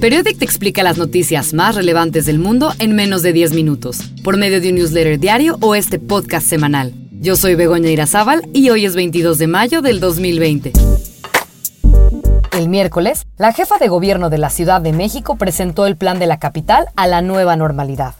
Periodic te explica las noticias más relevantes del mundo en menos de 10 minutos, por medio de un newsletter diario o este podcast semanal. Yo soy Begoña Irazábal y hoy es 22 de mayo del 2020. El miércoles, la jefa de gobierno de la Ciudad de México presentó el plan de la capital a la nueva normalidad.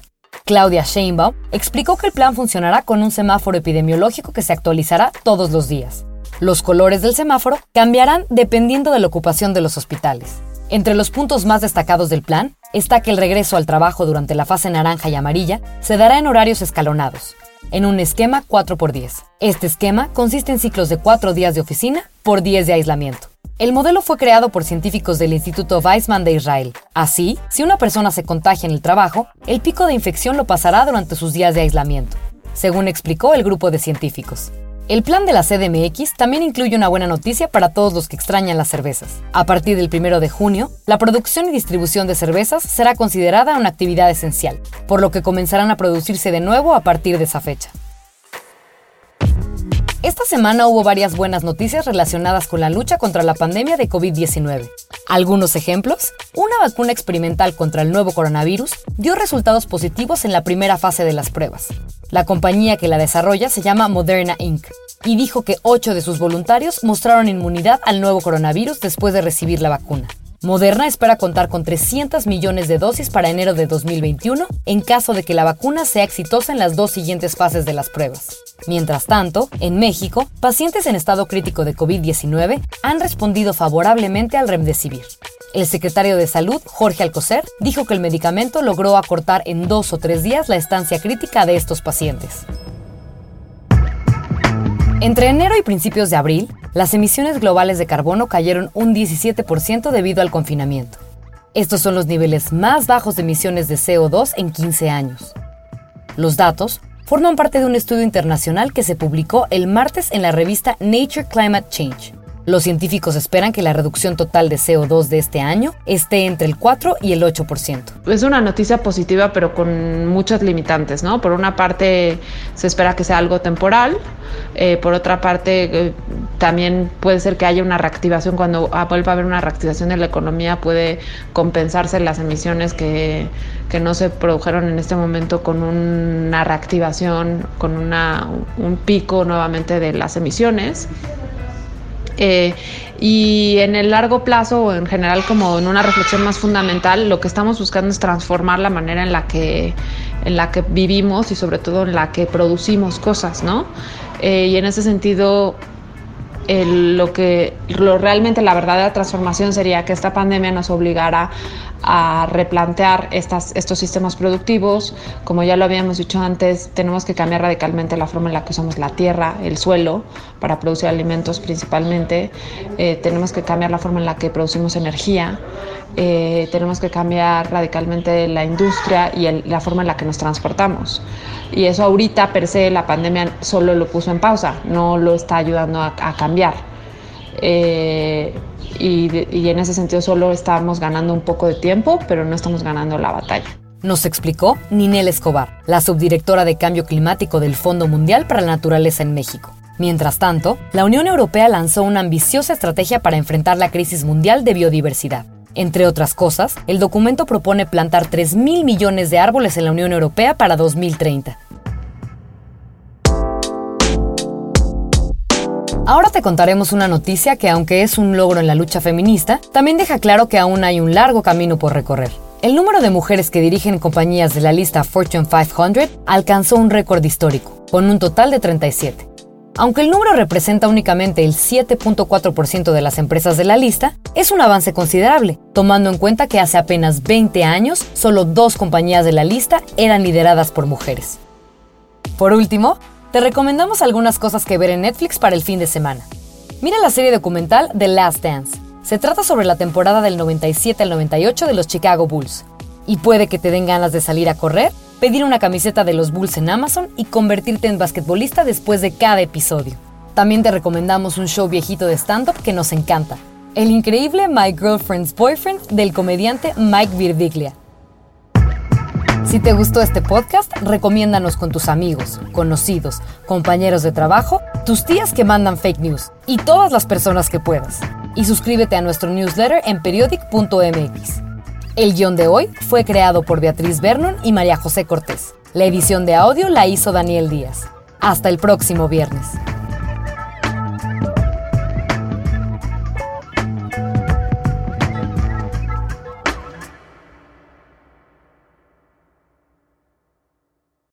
Claudia Sheinbaum explicó que el plan funcionará con un semáforo epidemiológico que se actualizará todos los días. Los colores del semáforo cambiarán dependiendo de la ocupación de los hospitales. Entre los puntos más destacados del plan está que el regreso al trabajo durante la fase naranja y amarilla se dará en horarios escalonados, en un esquema 4x10. Este esquema consiste en ciclos de 4 días de oficina por 10 de aislamiento. El modelo fue creado por científicos del Instituto Weizmann de Israel. Así, si una persona se contagia en el trabajo, el pico de infección lo pasará durante sus días de aislamiento, según explicó el grupo de científicos. El plan de la CDMX también incluye una buena noticia para todos los que extrañan las cervezas. A partir del 1 de junio, la producción y distribución de cervezas será considerada una actividad esencial, por lo que comenzarán a producirse de nuevo a partir de esa fecha. Esta semana hubo varias buenas noticias relacionadas con la lucha contra la pandemia de COVID-19. Algunos ejemplos, una vacuna experimental contra el nuevo coronavirus dio resultados positivos en la primera fase de las pruebas. La compañía que la desarrolla se llama Moderna Inc. y dijo que 8 de sus voluntarios mostraron inmunidad al nuevo coronavirus después de recibir la vacuna. Moderna espera contar con 300 millones de dosis para enero de 2021 en caso de que la vacuna sea exitosa en las dos siguientes fases de las pruebas. Mientras tanto, en México, pacientes en estado crítico de COVID-19 han respondido favorablemente al remdesivir. El secretario de Salud, Jorge Alcocer, dijo que el medicamento logró acortar en dos o tres días la estancia crítica de estos pacientes. Entre enero y principios de abril, las emisiones globales de carbono cayeron un 17% debido al confinamiento. Estos son los niveles más bajos de emisiones de CO2 en 15 años. Los datos forman parte de un estudio internacional que se publicó el martes en la revista Nature Climate Change. Los científicos esperan que la reducción total de CO2 de este año esté entre el 4 y el 8%. Es una noticia positiva, pero con muchas limitantes, ¿no? Por una parte, se espera que sea algo temporal. Eh, por otra parte, eh, también puede ser que haya una reactivación. Cuando vuelva a haber una reactivación de la economía, puede compensarse las emisiones que, que no se produjeron en este momento con una reactivación, con una, un pico nuevamente de las emisiones. Eh, y en el largo plazo, o en general como en una reflexión más fundamental, lo que estamos buscando es transformar la manera en la que, en la que vivimos y sobre todo en la que producimos cosas, ¿no? Eh, y en ese sentido, lo que lo realmente la verdadera transformación sería que esta pandemia nos obligara a replantear estas, estos sistemas productivos. Como ya lo habíamos dicho antes, tenemos que cambiar radicalmente la forma en la que usamos la tierra, el suelo, para producir alimentos principalmente. Eh, tenemos que cambiar la forma en la que producimos energía. Eh, tenemos que cambiar radicalmente la industria y la forma en la que nos transportamos. Y eso ahorita, per se, la pandemia solo lo puso en pausa, no lo está ayudando a, cambiar. Eh, y, en ese sentido solo estamos ganando un poco de tiempo, pero no estamos ganando la batalla. Nos explicó Ninel Escobar, la subdirectora de Cambio Climático del Fondo Mundial para la Naturaleza en México. Mientras tanto, la Unión Europea lanzó una ambiciosa estrategia para enfrentar la crisis mundial de biodiversidad. Entre otras cosas, el documento propone plantar 3.000 millones de árboles en la Unión Europea para 2030. Ahora te contaremos una noticia que aunque es un logro en la lucha feminista, también deja claro que aún hay un largo camino por recorrer. El número de mujeres que dirigen compañías de la lista Fortune 500 alcanzó un récord histórico, con un total de 37. Aunque el número representa únicamente el 7.4% de las empresas de la lista, es un avance considerable, tomando en cuenta que hace apenas 20 años solo dos compañías de la lista eran lideradas por mujeres. Por último, te recomendamos algunas cosas que ver en Netflix para el fin de semana. Mira la serie documental The Last Dance. Se trata sobre la temporada del 97 al 98 de los Chicago Bulls. Y puede que te den ganas de salir a correr pedir una camiseta de los Bulls en Amazon y convertirte en basquetbolista después de cada episodio. También te recomendamos un show viejito de stand-up que nos encanta, el increíble My Girlfriend's Boyfriend del comediante Mike Birbiglia. Si te gustó este podcast, recomiéndanos con tus amigos, conocidos, compañeros de trabajo, tus tías que mandan fake news y todas las personas que puedas. Y suscríbete a nuestro newsletter en periodic.mx. El guion de hoy fue creado por Beatriz Vernon y María José Cortés. La edición de audio la hizo Daniel Díaz. Hasta el próximo viernes.